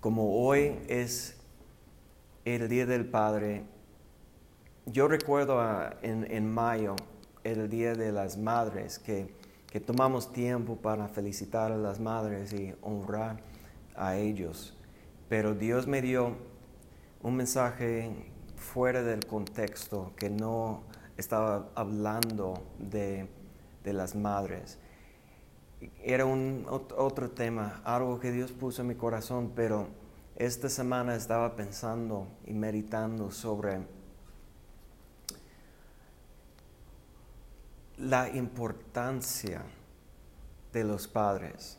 como hoy es el Día del Padre, yo recuerdo en, mayo, el Día de las Madres, que, que tomamos tiempo para felicitar a las madres y honrar a ellos. Pero Dios me dio un mensaje fuera del contexto que no estaba hablando de, las madres. Era un otro tema, algo que Dios puso en mi corazón, pero esta semana estaba pensando y meditando sobre la importancia de los padres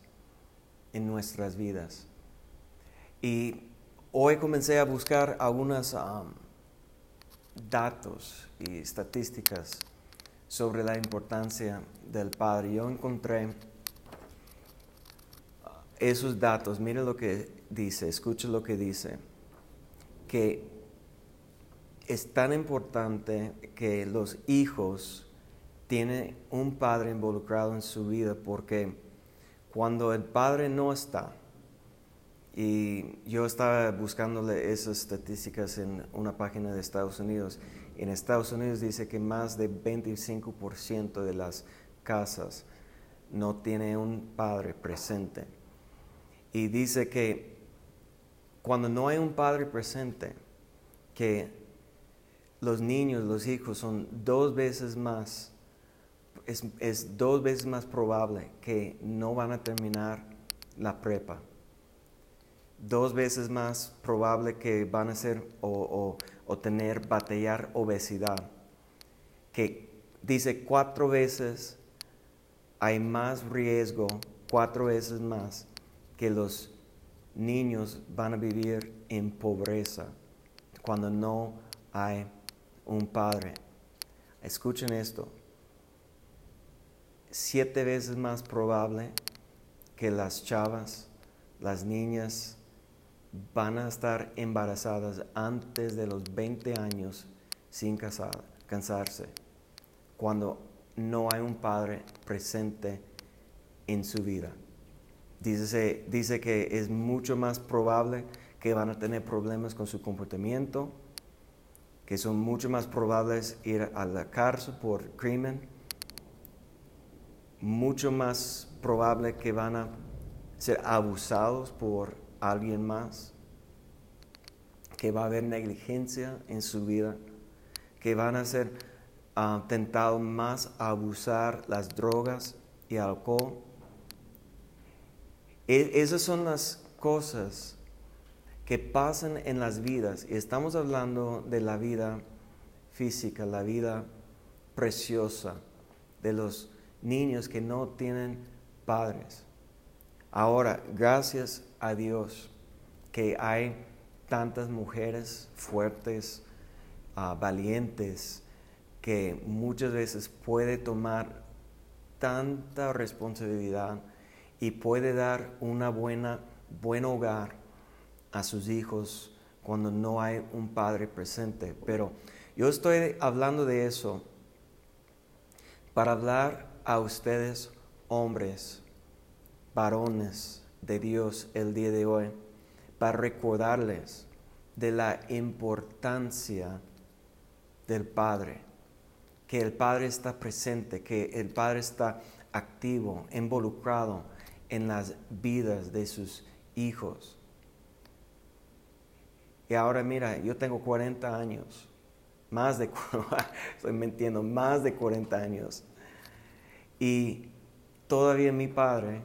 en nuestras vidas. Y hoy comencé a buscar algunos um, datos y estadísticas sobre la importancia del padre. Yo encontré esos datos, mire lo que dice, escuche lo que dice, que es tan importante que los hijos tienen un padre involucrado en su vida porque cuando el padre no está, y yo estaba buscándole esas estadísticas en una página de Estados Unidos. En Estados Unidos dice que más de 25% de las casas no tiene un padre presente. Y dice que cuando no hay un padre presente, que los niños, los hijos son dos veces más, es, dos veces más probable que no van a terminar la prepa dos veces más probable que van a ser o, tener, batallar obesidad. Que dice cuatro veces hay más riesgo, cuatro veces más, que los niños van a vivir en pobreza cuando no hay un padre. Escuchen esto. Siete veces más probable que las chavas, las niñas, van a estar embarazadas antes de los 20 años sin casar, cansarse, cuando no hay un padre presente en su vida. Dice, dice que es mucho más probable que van a tener problemas con su comportamiento, que son mucho más probables ir a la cárcel por crimen, mucho más probable que van a ser abusados por alguien más, que va a haber negligencia en su vida, que van a ser ah, tentados más a abusar las drogas y alcohol. E, esas son las cosas que pasan en las vidas. Y estamos hablando de la vida física, la vida preciosa de los niños que no tienen padres. Ahora, gracias a Dios que hay tantas mujeres fuertes, ah, valientes, que muchas veces puede tomar tanta responsabilidad y puede dar una buena, buen hogar a sus hijos cuando no hay un padre presente. Pero yo estoy hablando de eso para hablar a ustedes, hombres, varones de Dios, el día de hoy para recordarles de la importancia del Padre, que el Padre está presente, que el Padre está activo, involucrado en las vidas de sus hijos. Y ahora mira, yo tengo 40 años, más de, estoy mintiendo, más de 40 años. Y todavía mi padre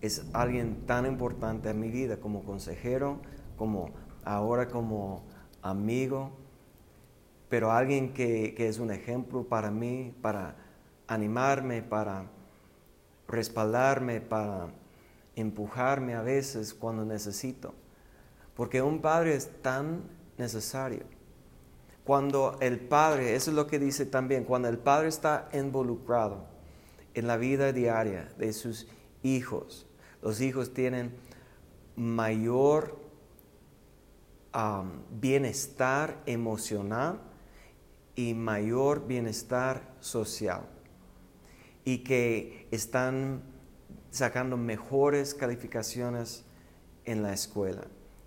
es alguien tan importante en mi vida como consejero, como ahora como amigo, pero alguien que, es un ejemplo para mí, para animarme, para respaldarme, para empujarme a veces cuando necesito. Porque un padre es tan necesario. Cuando el padre, eso es lo que dice también, cuando el padre está involucrado en la vida diaria de sus hijos, los hijos tienen mayor bienestar emocional y mayor bienestar social y que están sacando mejores calificaciones en la escuela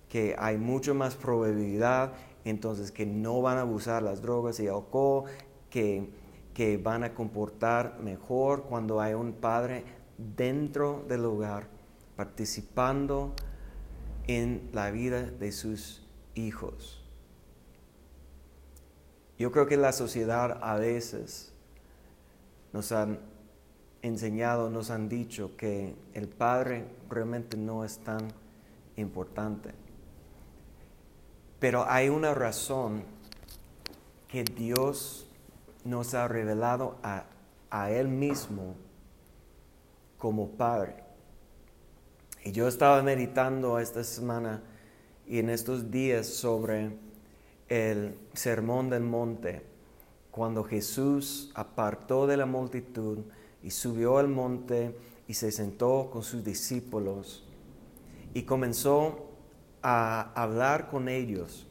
que hay mucho más probabilidad entonces que no van a abusar las drogas y alcohol, que, que van a comportar mejor cuando hay un padre dentro del hogar participando en la vida de sus hijos. Yo creo que la sociedad a veces nos han enseñado, nos han dicho que el padre realmente no es tan importante. Pero hay una razón que Dios nos ha revelado a, a Él mismo como Padre. Y yo estaba meditando esta semana y en estos días sobre el sermón del monte, cuando Jesús apartó de la multitud y subió al monte y se sentó con sus discípulos y comenzó a hablar con ellos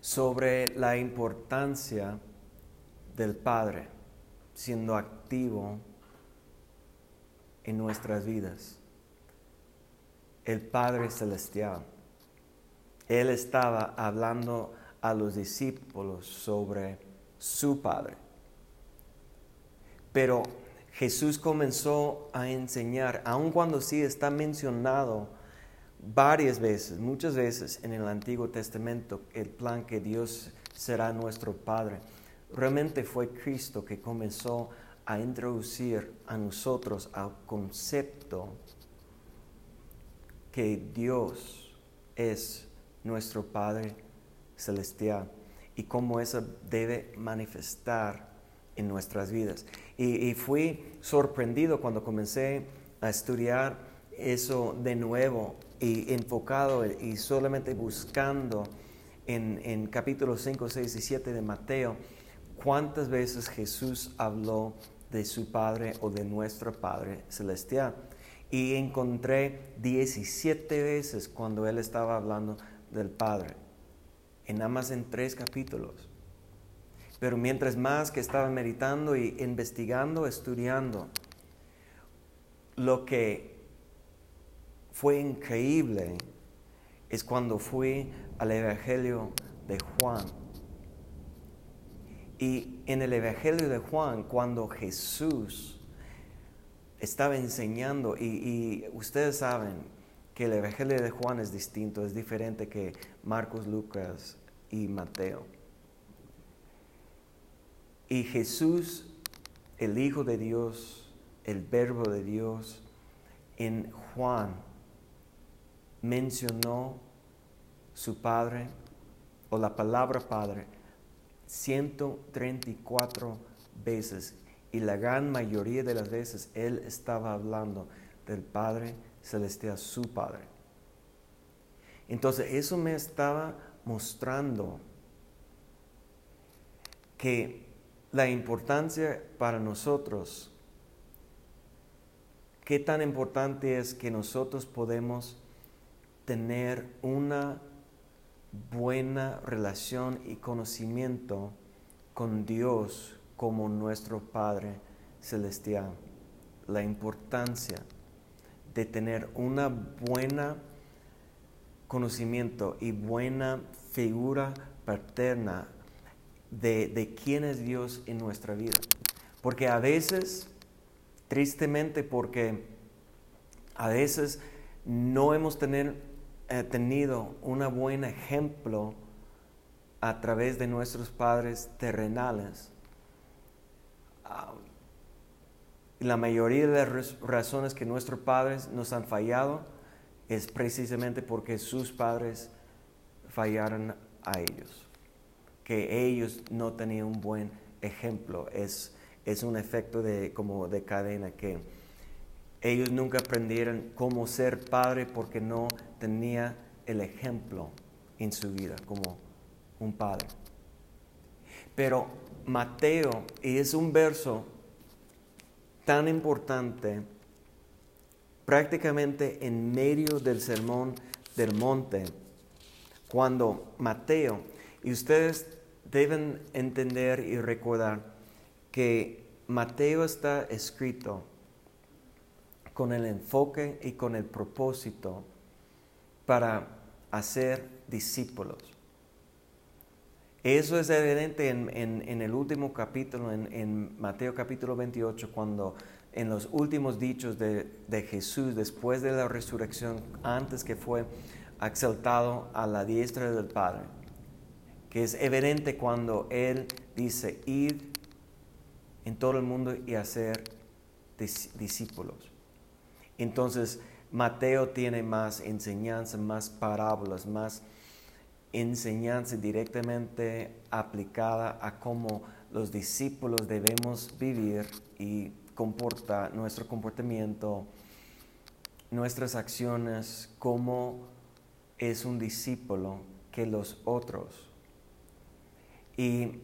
sobre la importancia del Padre siendo activo en nuestras vidas. El Padre Celestial. Él estaba hablando a los discípulos sobre su Padre. Pero Jesús comenzó a enseñar, aun cuando sí está mencionado varias veces, muchas veces en el Antiguo Testamento, el plan que Dios será nuestro Padre. Realmente fue Cristo que comenzó a introducir a nosotros al concepto que Dios es nuestro Padre Celestial y cómo eso debe manifestar en nuestras vidas. Y, fui sorprendido cuando comencé a estudiar eso de nuevo y enfocado y solamente buscando en, en capítulos 5, 6 y 7 de Mateo, cuántas veces Jesús habló de su Padre o de nuestro Padre Celestial. Y encontré 17 veces cuando Él estaba hablando del Padre, en nada más en tres capítulos. Pero mientras más que estaba meditando y investigando, estudiando, lo que fue increíble es cuando fui al Evangelio de Juan. Y en el Evangelio de Juan, cuando Jesús estaba enseñando, y, y, ustedes saben que el Evangelio de Juan es distinto, es diferente que Marcos, Lucas y Mateo. Y Jesús, el Hijo de Dios, el Verbo de Dios, en Juan mencionó su Padre o la palabra Padre 134 veces y la gran mayoría de las veces él estaba hablando del Padre Celestial, su Padre. Entonces eso me estaba mostrando que la importancia para nosotros, qué tan importante es que nosotros podemos tener una buena relación y conocimiento con Dios como nuestro Padre Celestial. La importancia de tener una buena conocimiento y buena figura paterna de, quién es Dios en nuestra vida. Porque a veces, tristemente, porque a veces no hemos eh, tenido un buen ejemplo a través de nuestros padres terrenales. Ah, la mayoría de las razones que nuestros padres nos han fallado es precisamente porque sus padres fallaron a ellos que ellos no tenían un buen ejemplo. Es, es un efecto de, como de cadena que ellos nunca aprendieron cómo ser padre porque no tenía el ejemplo en su vida como un padre. Pero Mateo, y es un verso tan importante, prácticamente en medio del sermón del monte, cuando Mateo y ustedes deben entender y recordar que Mateo está escrito con el enfoque y con el propósito para hacer discípulos. Eso es evidente en, el último capítulo, en, Mateo capítulo 28, cuando en los últimos dichos de, de, Jesús, después de la resurrección, antes que fue exaltado a la diestra del Padre, que es evidente cuando Él dice, ir en todo el mundo y hacer discípulos. Entonces, Mateo tiene más enseñanza, más parábolas, más enseñanza directamente aplicada a cómo los discípulos debemos vivir y comportar nuestro comportamiento, nuestras acciones, cómo es un discípulo que los otros. Y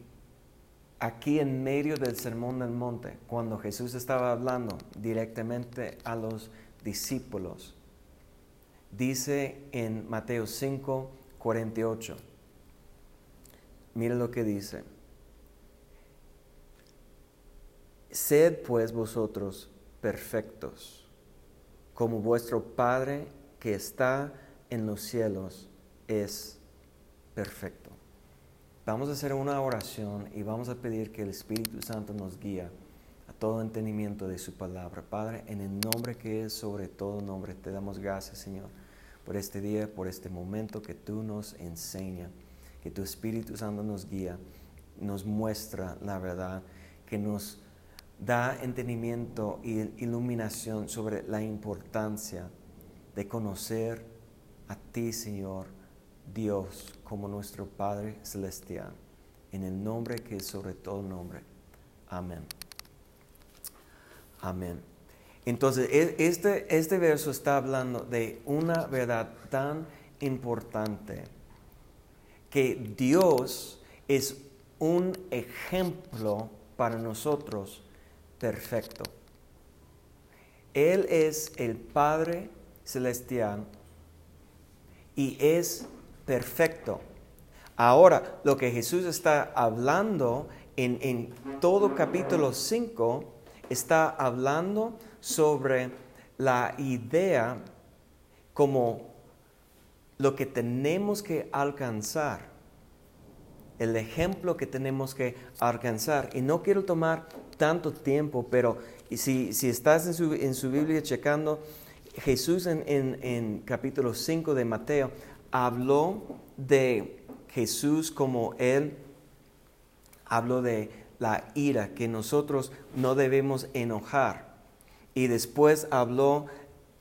aquí en medio del sermón del monte, cuando Jesús estaba hablando directamente a los discípulos, dice en Mateo 5, 48, mire lo que dice, sed pues vosotros perfectos, como vuestro Padre que está en los cielos es perfecto. Vamos a hacer una oración y vamos a pedir que el Espíritu Santo nos guíe a todo entendimiento de su palabra. Padre, en el nombre que es sobre todo nombre, te damos gracias, Señor, por este día, por este momento que tú nos enseñas, que tu Espíritu Santo nos guía, nos muestra la verdad, que nos da entendimiento y iluminación sobre la importancia de conocer a ti, Señor, Dios como nuestro Padre Celestial, en el nombre que es sobre todo nombre. Amén. Amén. Entonces, e, este, este verso está hablando de una verdad tan importante que Dios es un ejemplo para nosotros perfecto. Él es el Padre Celestial y es perfecto. Ahora, lo que Jesús está hablando en, todo capítulo 5, está hablando sobre la idea como lo que tenemos que alcanzar, el ejemplo que tenemos que alcanzar. Y no quiero tomar tanto tiempo, pero si, si estás en su, en su, Biblia checando, Jesús en, en, en capítulo 5 de Mateo habló de Jesús como Él habló de la ira, que nosotros no debemos enojar. Y después habló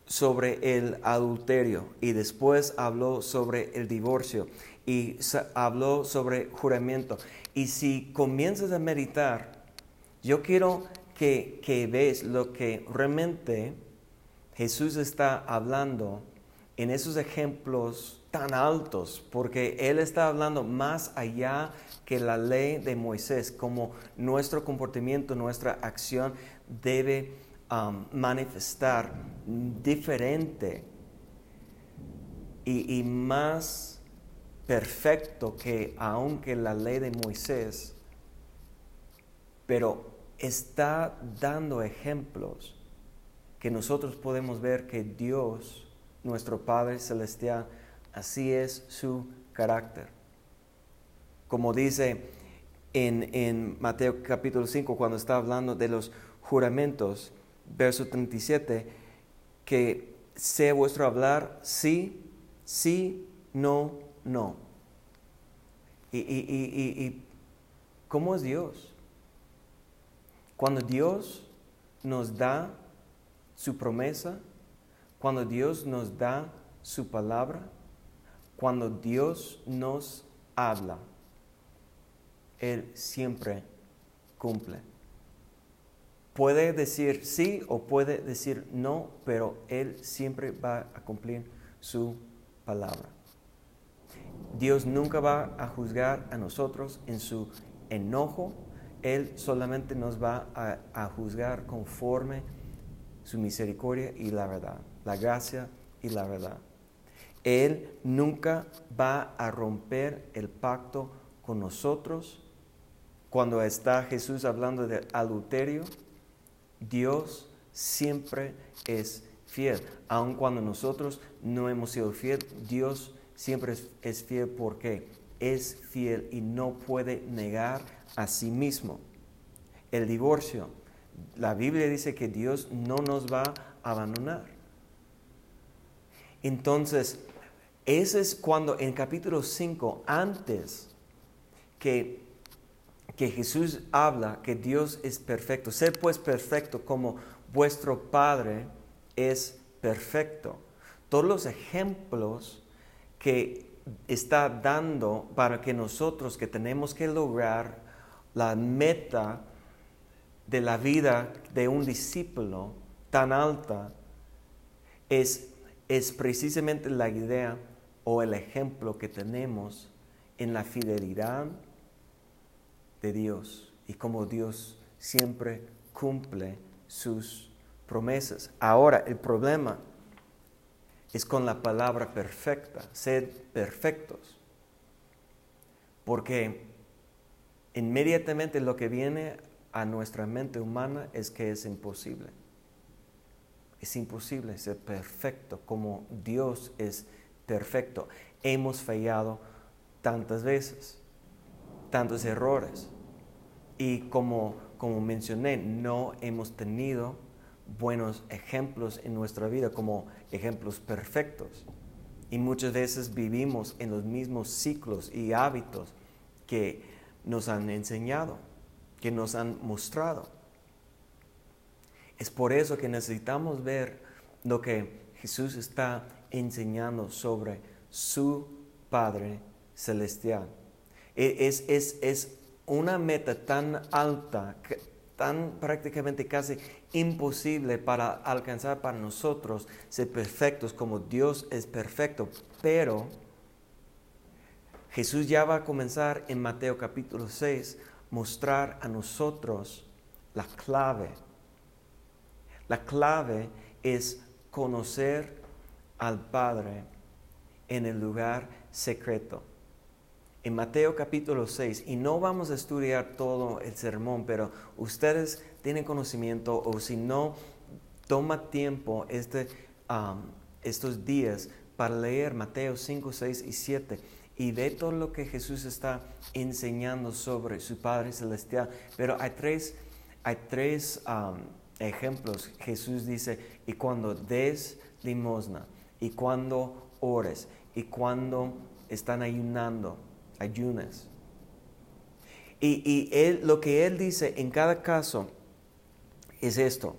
sobre el adulterio y después habló sobre el divorcio y habló sobre juramento. Y si comienzas a meditar, yo quiero que, que ves lo que realmente Jesús está hablando en esos ejemplos tan altos, porque Él está hablando más allá que la ley de Moisés, como nuestro comportamiento, nuestra acción debe um, manifestar diferente y, y más perfecto que aunque la ley de Moisés, pero está dando ejemplos que nosotros podemos ver que Dios, nuestro Padre Celestial, Así es su carácter. Como dice en, Mateo capítulo 5, cuando está hablando de los juramentos, verso 37, que sea vuestro hablar sí, sí, no, no. Y, y cómo es Dios? Cuando Dios nos da su promesa, cuando Dios nos da su palabra, cuando Dios nos habla, Él siempre cumple. Puede decir sí o puede decir no, pero Él siempre va a cumplir su palabra. Dios nunca va a juzgar a nosotros en su enojo, Él solamente nos va a, juzgar conforme su misericordia y la verdad, la gracia y la verdad. Él nunca va a romper el pacto con nosotros. Cuando está Jesús hablando de adulterio, Dios siempre es fiel. Aun cuando nosotros no hemos sido fiel, Dios siempre es, fiel porque es fiel y no puede negar a sí mismo. El divorcio. La Biblia dice que Dios no nos va a abandonar. Entonces, ese es cuando en capítulo 5, antes que, que Jesús habla que Dios es perfecto, ser pues perfecto como vuestro Padre es perfecto. Todos los ejemplos que está dando para que nosotros que tenemos que lograr la meta de la vida de un discípulo tan alta es, es precisamente la idea o el ejemplo que tenemos en la fidelidad de Dios y como Dios siempre cumple sus promesas. Ahora, el problema es con la palabra perfecta, sed perfectos. Porque inmediatamente lo que viene a nuestra mente humana es que es imposible. Es imposible ser perfecto como Dios es perfecto. Hemos fallado tantas veces, tantos errores. Y como, como mencioné, no hemos tenido buenos ejemplos en nuestra vida como ejemplos perfectos. Y muchas veces vivimos en los mismos ciclos y hábitos que nos han enseñado, que nos han mostrado. Es por eso que necesitamos ver lo que Jesús está enseñando sobre su Padre Celestial. E, es, es, es una meta tan alta, tan prácticamente casi imposible para alcanzar para nosotros ser perfectos como Dios es perfecto. Pero Jesús ya va a comenzar en Mateo capítulo 6 mostrar a nosotros la clave. La clave es conocer al Padre en el lugar secreto en Mateo capítulo 6, y no vamos a estudiar todo el sermón, pero ustedes tienen conocimiento o si no, toma tiempo este, estos días para leer Mateo 5, 6 y 7 y ve todo lo que Jesús está enseñando sobre su Padre Celestial. Pero hay tres, hay tres ejemplos. Jesús dice, y cuando des limosna, y cuando ores, y cuando están ayunando, ayunas. Y, él, lo que él dice en cada caso es esto,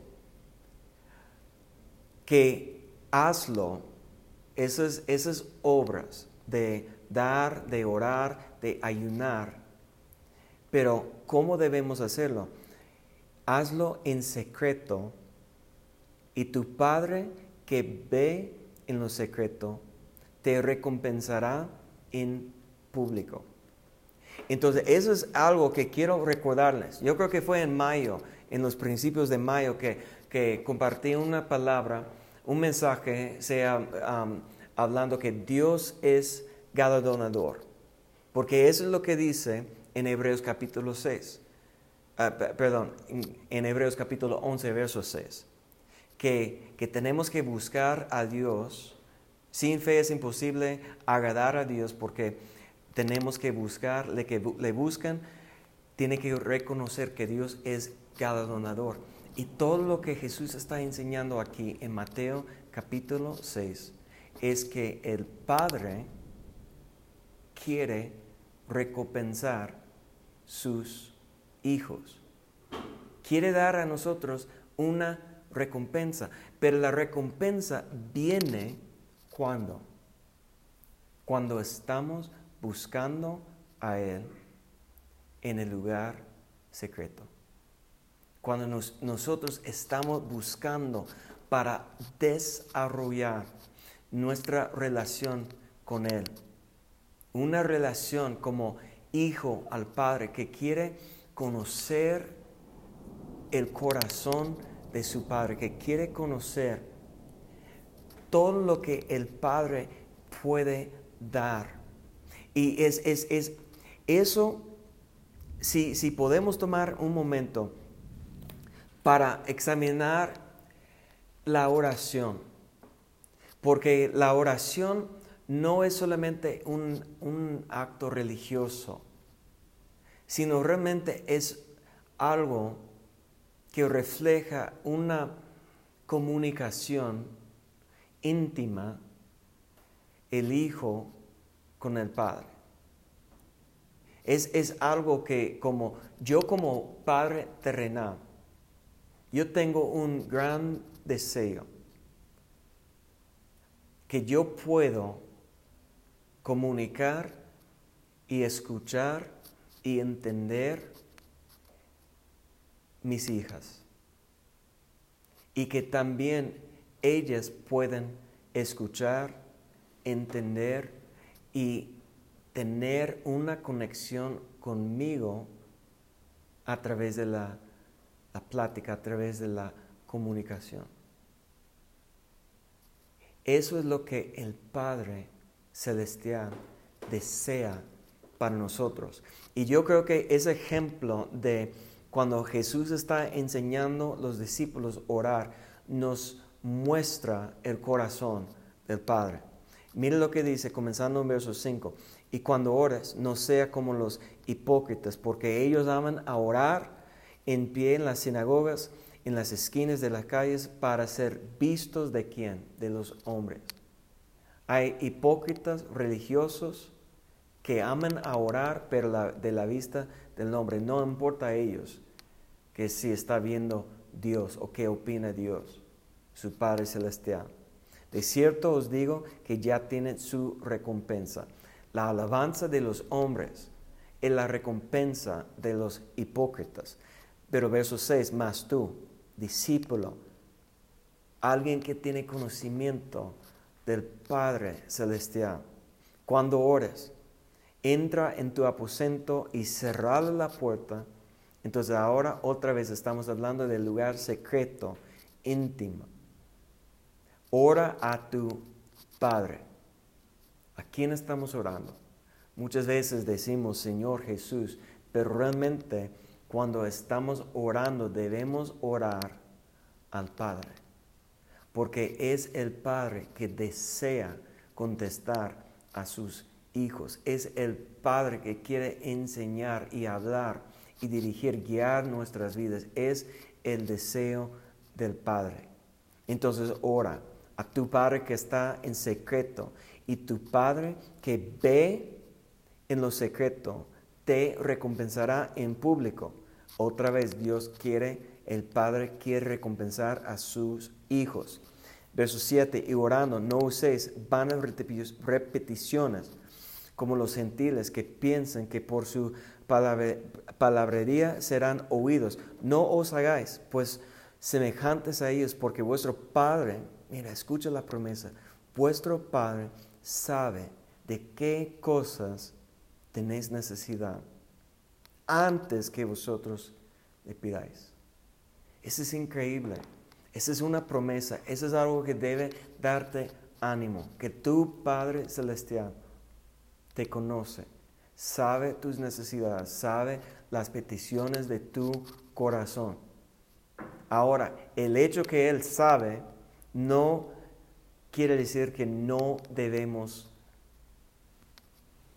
que hazlo, esas, esas obras de dar, de orar, de ayunar, pero ¿cómo debemos hacerlo? Hazlo en secreto y tu Padre que ve en lo secreto te recompensará en público. Entonces, eso es algo que quiero recordarles. Yo creo que fue en mayo, en los principios de mayo, que, que compartí una palabra, un mensaje, sea hablando que Dios es galardonador. Porque eso es lo que dice en Hebreos capítulo 6. Ah, perdón, en Hebreos capítulo 11, verso 6. Que, que tenemos que buscar a Dios. Sin fe es imposible agradar a Dios porque tenemos que buscar, le que le buscan, tiene que reconocer que Dios es galardonador. Y todo lo que Jesús está enseñando aquí en Mateo capítulo 6 es que el Padre quiere recompensar sus hijos. Quiere dar a nosotros una recompensa, pero la recompensa viene cuando? Cuando estamos buscando a Él en el lugar secreto. Cuando nosotros estamos buscando para desarrollar nuestra relación con Él. Una relación como hijo al Padre que quiere conocer el corazón de su Padre, que quiere conocer todo lo que el Padre puede dar. Y es, es, eso, si, si podemos tomar un momento para examinar la oración, porque la oración no es solamente un, un acto religioso, sino realmente es algo que refleja una comunicación íntima el Hijo con el Padre. Es, es, algo que como yo como Padre terrenal, yo tengo un gran deseo que yo puedo comunicar y escuchar y entender mis hijas. Y que también ellas pueden escuchar, entender y tener una conexión conmigo a través de la, la plática, a través de la comunicación. Eso es lo que el Padre Celestial desea para nosotros. Y yo creo que ese ejemplo de cuando Jesús está enseñando a los discípulos a orar, nos muestra el corazón del Padre. Mire lo que dice, comenzando en verso 5. Y cuando ores, no sea como los hipócritas, porque ellos aman a orar en pie en las sinagogas, en las esquinas de las calles, para ser vistos de quién? De los hombres. Hay hipócritas religiosos que aman a orar, pero de la vista del nombre. No importa a ellos que si está viendo Dios o qué opina Dios, su Padre Celestial. De cierto os digo que ya tienen su recompensa. La alabanza de los hombres es la recompensa de los hipócritas. Pero verso 6, más tú, discípulo, alguien que tiene conocimiento del Padre Celestial, cuando ores, entra en tu aposento y cerrad la puerta. Entonces ahora otra vez estamos hablando del lugar secreto, íntimo. Ora a tu Padre. ¿A quién estamos orando? Muchas veces decimos Señor Jesús, pero realmente cuando estamos orando debemos orar al Padre, porque es el Padre que desea contestar a sus hijos. Es el Padre que quiere enseñar y hablar y dirigir, guiar nuestras vidas. Es el deseo del Padre. Entonces ora a tu Padre que está en secreto y tu Padre que ve en lo secreto te recompensará en público. Otra vez Dios quiere, el Padre quiere recompensar a sus hijos. Verso 7, y orando, no uséis vanas repeticiones como los gentiles que piensan que por su palabrería serán oídos. No os hagáis, pues semejantes a ellos, porque vuestro Padre, mira, escucha la promesa, vuestro Padre sabe de qué cosas tenéis necesidad antes que vosotros le pidáis. Eso es increíble. Esa es una promesa. Eso es algo que debe darte ánimo. Que tu Padre Celestial te conoce, sabe tus necesidades, sabe las peticiones de tu corazón. Ahora, el hecho que Él sabe no quiere decir que no debemos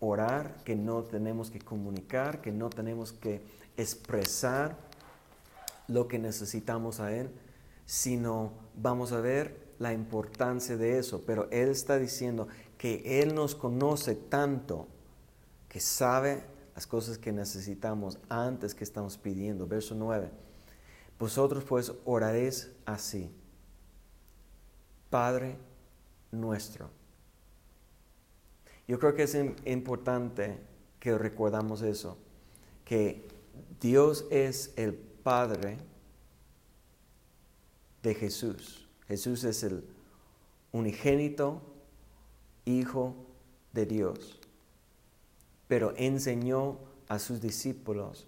orar, que no tenemos que comunicar, que no tenemos que expresar lo que necesitamos a Él, sino vamos a ver la importancia de eso. Pero Él está diciendo, que Él nos conoce tanto que sabe las cosas que necesitamos antes que estamos pidiendo. Verso 9. Vosotros pues oraréis así. Padre nuestro. Yo creo que es importante que recordamos eso, que Dios es el Padre de Jesús. Jesús es el unigénito Hijo de Dios, pero enseñó a sus discípulos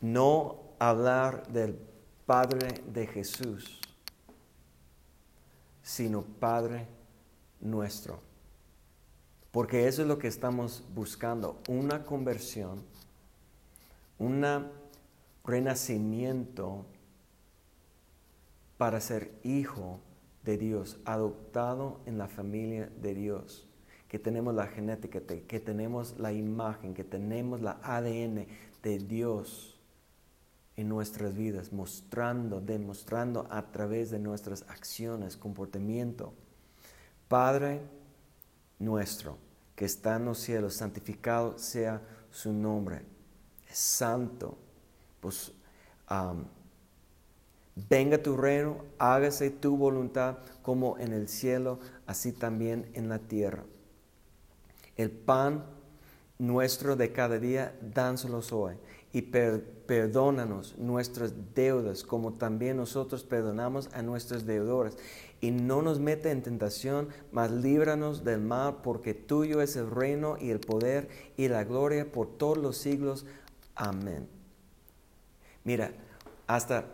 no hablar del Padre de Jesús, sino Padre nuestro. Porque eso es lo que estamos buscando, una conversión, un renacimiento para ser hijo de Dios, adoptado en la familia de Dios, que tenemos la genética, que tenemos la imagen, que tenemos la ADN de Dios en nuestras vidas, mostrando, demostrando a través de nuestras acciones, comportamiento. Padre nuestro, que está en los cielos, santificado sea su nombre. Es santo. Pues, venga tu reino, hágase tu voluntad como en el cielo, así también en la tierra. El pan nuestro de cada día, dánselos hoy. Y perdónanos nuestras deudas, como también nosotros perdonamos a nuestros deudores. Y no nos mete en tentación, mas líbranos del mal, porque tuyo es el reino y el poder y la gloria por todos los siglos. Amén. Mira, hasta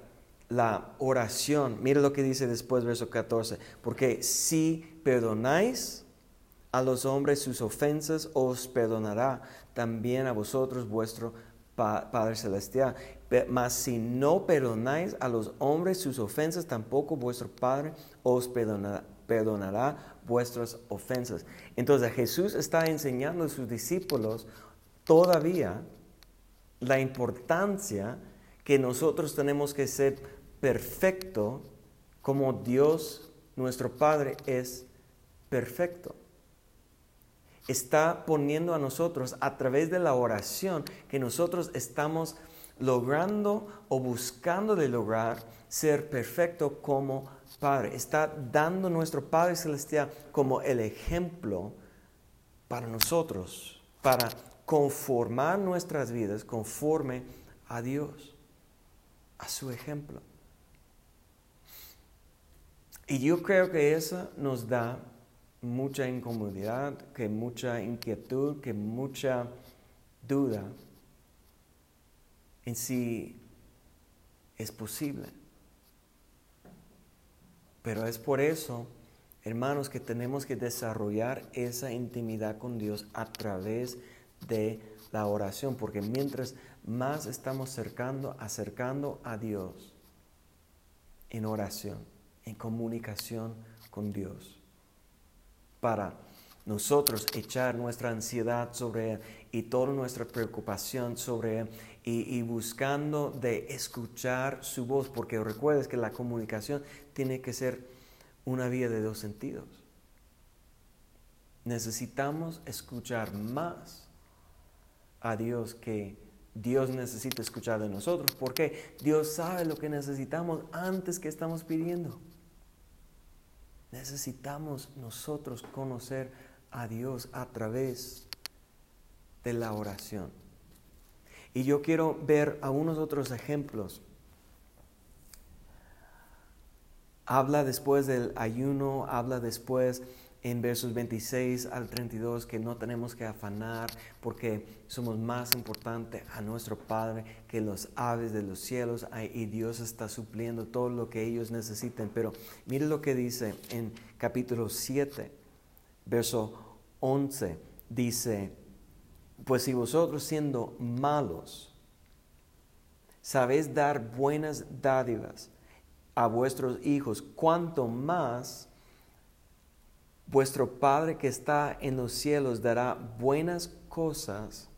la oración, mira lo que dice después, verso 14, porque si perdonáis, a los hombres sus ofensas, os perdonará también a vosotros vuestro Padre Celestial. Mas si no perdonáis a los hombres sus ofensas, tampoco vuestro Padre os perdonará, perdonará vuestras ofensas. Entonces Jesús está enseñando a sus discípulos todavía la importancia que nosotros tenemos que ser perfecto como Dios, nuestro Padre, es perfecto está poniendo a nosotros a través de la oración que nosotros estamos logrando o buscando de lograr ser perfecto como Padre. Está dando nuestro Padre Celestial como el ejemplo para nosotros, para conformar nuestras vidas conforme a Dios, a su ejemplo. Y yo creo que eso nos da mucha incomodidad, que mucha inquietud, que mucha duda en si es posible. Pero es por eso, hermanos, que tenemos que desarrollar esa intimidad con Dios a través de la oración, porque mientras más estamos acercando, acercando a Dios en oración, en comunicación con Dios, para nosotros echar nuestra ansiedad sobre Él y toda nuestra preocupación sobre Él y, buscando de escuchar su voz, porque recuerdes que la comunicación tiene que ser una vía de dos sentidos. Necesitamos escuchar más a Dios que Dios necesita escuchar de nosotros, porque Dios sabe lo que necesitamos antes que estamos pidiendo. Necesitamos nosotros conocer a Dios a través de la oración. Y yo quiero ver algunos otros ejemplos. Habla después del ayuno, habla después en versos 26 al 32 que no tenemos que afanar porque somos más importantes a nuestro Padre que los aves de los cielos y Dios está supliendo todo lo que ellos necesiten. Pero mire lo que dice en capítulo 7, verso 11, dice, pues si vosotros siendo malos sabéis dar buenas dádivas a vuestros hijos, cuanto más vuestro Padre que está en los cielos dará buenas cosas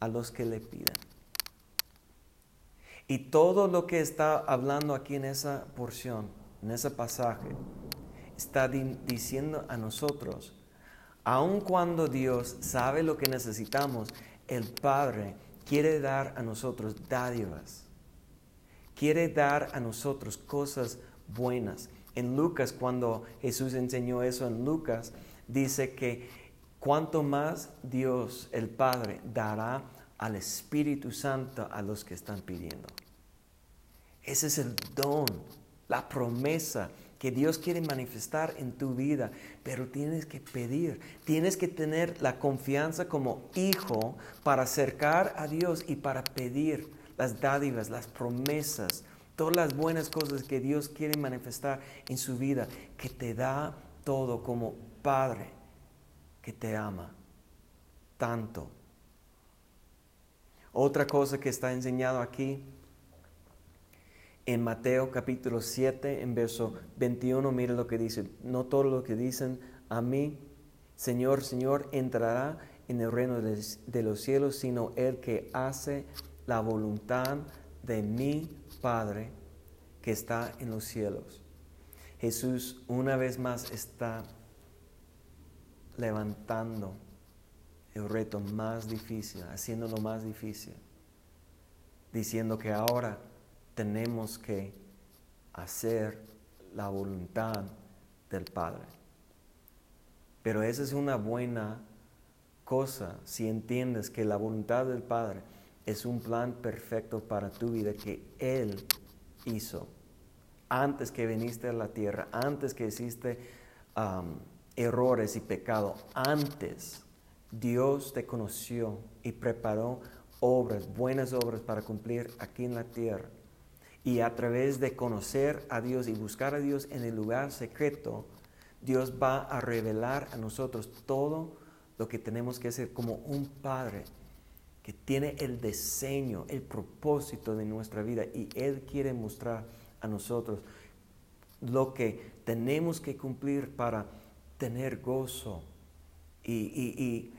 a los que le pidan. Y todo lo que está hablando aquí en esa porción, en ese pasaje, está diciendo a nosotros, aun cuando Dios sabe lo que necesitamos, el Padre quiere dar a nosotros dádivas, quiere dar a nosotros cosas buenas en Lucas, cuando Jesús enseñó eso en Lucas, dice que cuanto más Dios, el Padre, dará al Espíritu Santo a los que están pidiendo. Ese es el don, la promesa que Dios quiere manifestar en tu vida, pero tienes que pedir, tienes que tener la confianza como hijo para acercar a Dios y para pedir las dádivas, las promesas, todas las buenas cosas que Dios quiere manifestar en su vida, que te da todo como Padre que te ama tanto. Otra cosa que está enseñado aquí En Mateo capítulo 7, en verso 21, mire lo que dice. No todo lo que dicen a mí, Señor, Señor, entrará en el reino de los cielos, sino el que hace la voluntad de mi Padre que está en los cielos. Jesús una vez más está levantando el reto más difícil, haciéndolo más difícil, diciendo que ahora tenemos que hacer la voluntad del Padre. Pero esa es una buena cosa si entiendes que la voluntad del Padre es un plan perfecto para tu vida que Él hizo antes que viniste a la tierra, antes que hiciste um, errores y pecado, antes Dios te conoció y preparó obras, buenas obras para cumplir aquí en la tierra. Y a través de conocer a Dios y buscar a Dios en el lugar secreto, Dios va a revelar a nosotros todo lo que tenemos que hacer como un padre que tiene el diseño, el propósito de nuestra vida y Él quiere mostrar a nosotros lo que tenemos que cumplir para tener gozo y,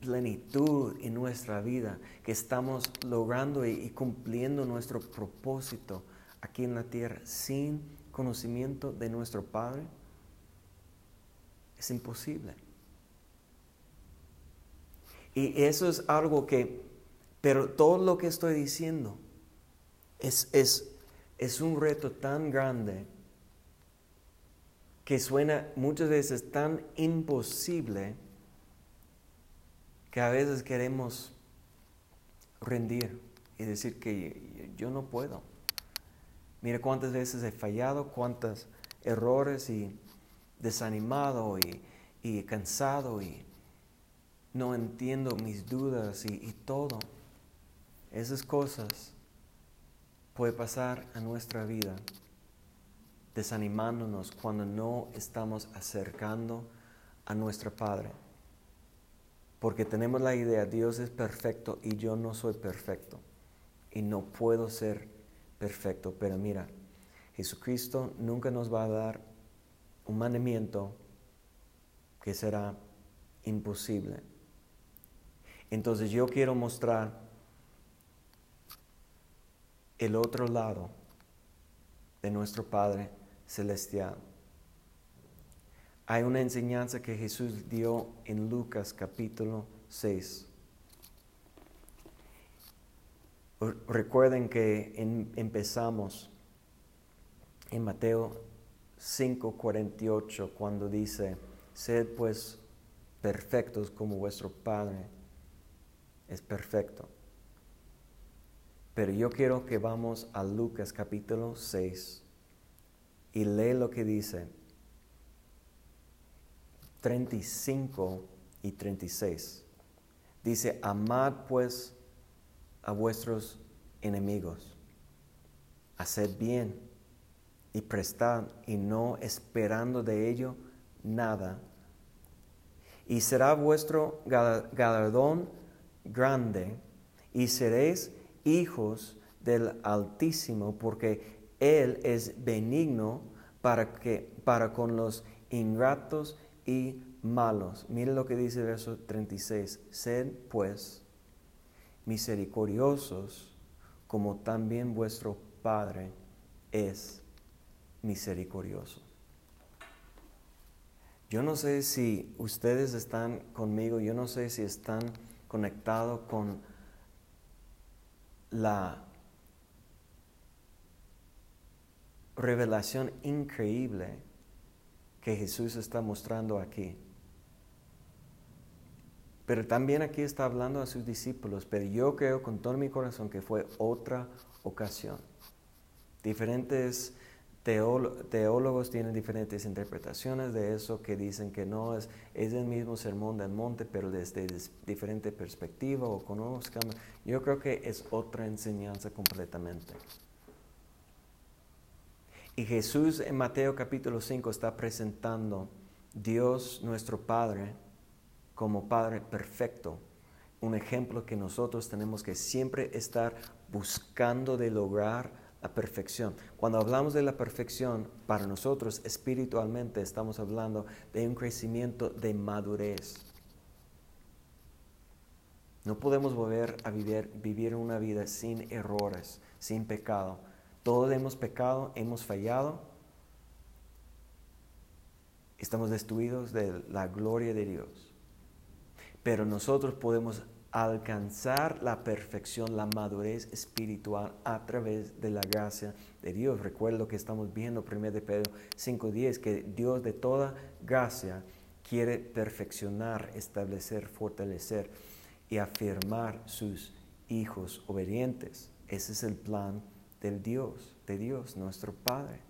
plenitud en nuestra vida, que estamos logrando y cumpliendo nuestro propósito aquí en la tierra sin conocimiento de nuestro Padre, es imposible. Y eso es algo que, pero todo lo que estoy diciendo es, es, es un reto tan grande que suena muchas veces tan imposible que a veces queremos rendir y decir que yo no puedo. Mira cuántas veces he fallado, cuántos errores y desanimado y cansado y no entiendo mis dudas y, todo. Esas cosas puede pasar a nuestra vida desanimándonos cuando no estamos acercando a nuestro Padre. Porque tenemos la idea, Dios es perfecto y yo no soy perfecto. Y no puedo ser perfecto. Pero mira, Jesucristo nunca nos va a dar un mandamiento que será imposible. Entonces yo quiero mostrar el otro lado de nuestro Padre Celestial. Hay una enseñanza que Jesús dio en Lucas capítulo 6. Recuerden que empezamos en Mateo 5:48 cuando dice, sed pues perfectos como vuestro Padre es perfecto. Pero yo quiero que vamos a Lucas capítulo 6 y lee lo que dice 35 y 36. Dice, amad pues a vuestros enemigos, haced bien y prestad y no esperando de ello nada. Y será vuestro galardón grande y seréis hijos del Altísimo, porque Él es benigno para, que, para con los ingratos y malos. Mire lo que dice el verso 36. Sed pues misericordiosos, como también vuestro Padre es misericordioso. Yo no sé si ustedes están conmigo, yo no sé si están conectado con la revelación increíble que Jesús está mostrando aquí. Pero también aquí está hablando a sus discípulos, pero yo creo con todo mi corazón que fue otra ocasión. Diferentes teólogos tienen diferentes interpretaciones de eso que dicen que no es, es el mismo sermón del monte, pero desde diferente perspectiva o con nuevos cambios. Yo creo que es otra enseñanza completamente. Y Jesús en Mateo capítulo 5 está presentando Dios nuestro Padre como Padre perfecto, un ejemplo que nosotros tenemos que siempre estar buscando de lograr la perfección. Cuando hablamos de la perfección, para nosotros espiritualmente estamos hablando de un crecimiento de madurez. No podemos volver a vivir, vivir una vida sin errores, sin pecado. Todos hemos pecado, hemos fallado. Estamos destruidos de la gloria de Dios. Pero nosotros podemos alcanzar la perfección, la madurez espiritual a través de la gracia de Dios. Recuerdo que estamos viendo 1 de Pedro 5.10, que Dios de toda gracia quiere perfeccionar, establecer, fortalecer y afirmar sus hijos obedientes. Ese es el plan del Dios, de Dios, nuestro Padre.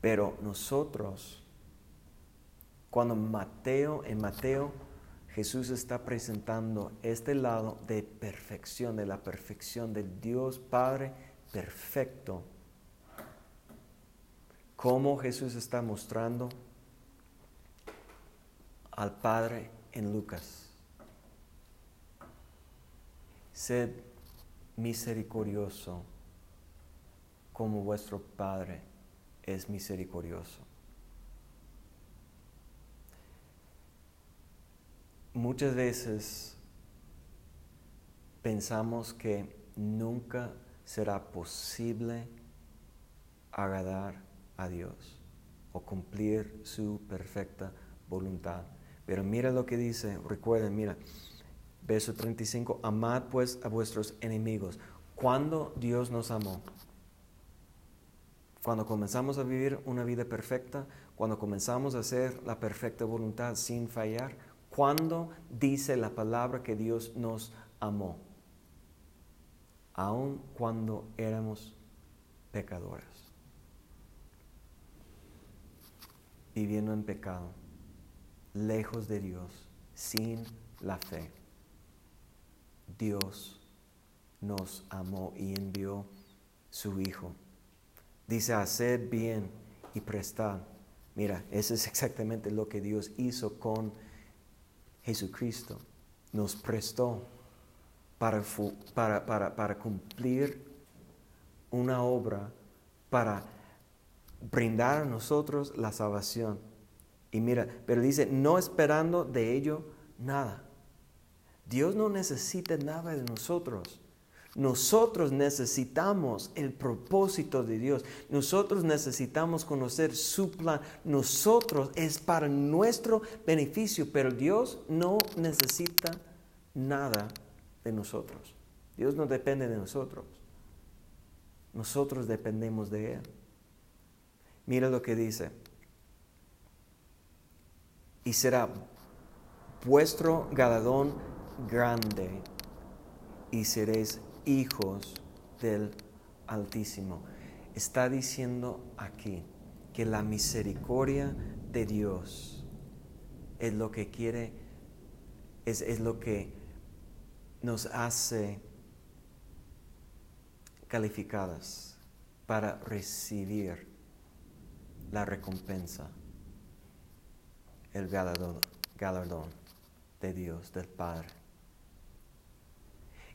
Pero nosotros cuando Mateo, en Mateo, Jesús está presentando este lado de perfección, de la perfección del Dios Padre perfecto. ¿Cómo Jesús está mostrando al Padre en Lucas? Sed misericordioso como vuestro Padre es misericordioso. Muchas veces pensamos que nunca será posible agradar a Dios o cumplir su perfecta voluntad. Pero mira lo que dice, recuerden, mira, verso 35, amad pues a vuestros enemigos. ¿Cuándo Dios nos amó? Cuando comenzamos a vivir una vida perfecta, cuando comenzamos a hacer la perfecta voluntad sin fallar, ¿Cuándo dice la palabra que Dios nos amó? Aun cuando éramos pecadores, viviendo en pecado, lejos de Dios, sin la fe. Dios nos amó y envió su Hijo. Dice, haced bien y prestad. Mira, eso es exactamente lo que Dios hizo con Jesucristo nos prestó para, para, para, cumplir una obra, para brindar a nosotros la salvación. Y mira, pero dice, no esperando de ello nada. Dios no necesita nada de nosotros. Nosotros necesitamos el propósito de Dios. Nosotros necesitamos conocer su plan. Nosotros es para nuestro beneficio, pero Dios no necesita nada de nosotros. Dios no depende de nosotros. Nosotros dependemos de Él. Mira lo que dice. Y será vuestro galardón grande y seréis hijos del Altísimo. Está diciendo aquí que la misericordia de Dios es lo que quiere, es, es lo que nos hace calificadas para recibir la recompensa, el galardón, galardón de Dios, del Padre.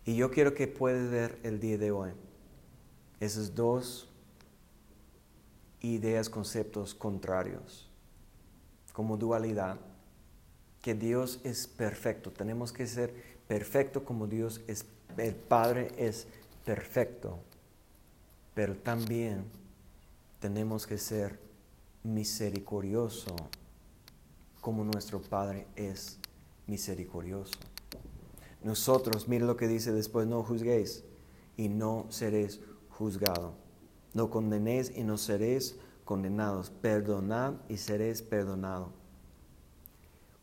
Y yo quiero que puedas ver el día de hoy esas dos ideas, conceptos contrarios, como dualidad, que Dios es perfecto, tenemos que ser perfecto como Dios es, el Padre es perfecto, pero también tenemos que ser misericordioso como nuestro Padre es misericordioso. Nosotros, mire lo que dice después, no juzguéis y no seréis juzgado. No condenéis y no seréis condenados. Perdonad y seréis perdonado.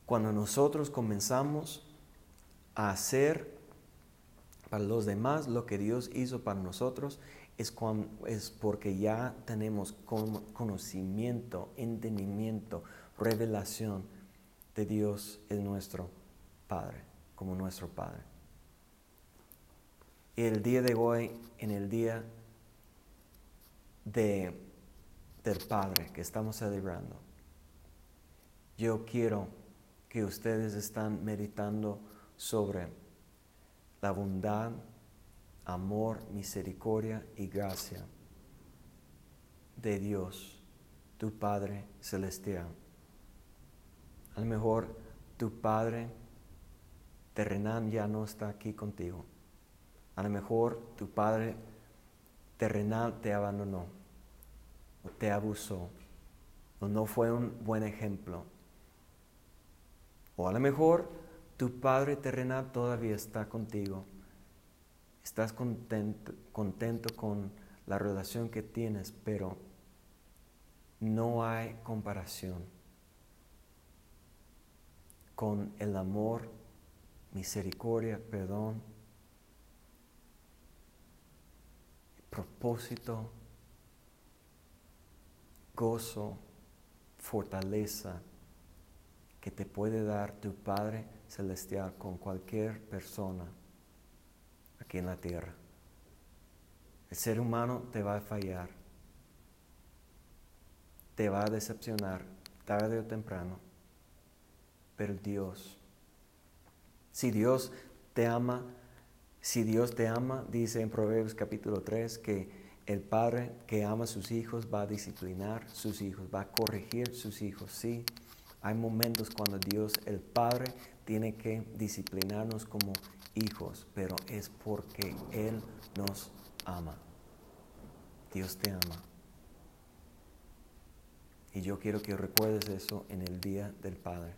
Cuando nosotros comenzamos a hacer para los demás lo que Dios hizo para nosotros, es, es porque ya tenemos conocimiento, entendimiento, revelación de Dios es nuestro Padre como nuestro Padre. Y el día de hoy, en el día de, del Padre que estamos celebrando, yo quiero que ustedes están meditando sobre la bondad, amor, misericordia y gracia de Dios, tu Padre Celestial. A lo mejor tu Padre terrenal ya no está aquí contigo. A lo mejor tu Padre terrenal te abandonó o te abusó o no fue un buen ejemplo. O a lo mejor tu Padre terrenal todavía está contigo. Estás contento, contento con la relación que tienes, pero no hay comparación con el amor, misericordia, perdón, propósito, gozo, fortaleza que te puede dar tu Padre Celestial con cualquier persona aquí en la tierra. El ser humano te va a fallar, te va a decepcionar tarde o temprano, pero Dios, si Dios te ama, si Dios te ama, dice en Proverbios capítulo 3 que el padre que ama a sus hijos va a disciplinar sus hijos, va a corregir sus hijos. Sí, hay momentos cuando Dios, el Padre, tiene que disciplinarnos como hijos, pero es porque Él nos ama. Dios te ama. Y yo quiero que recuerdes eso en el día del Padre.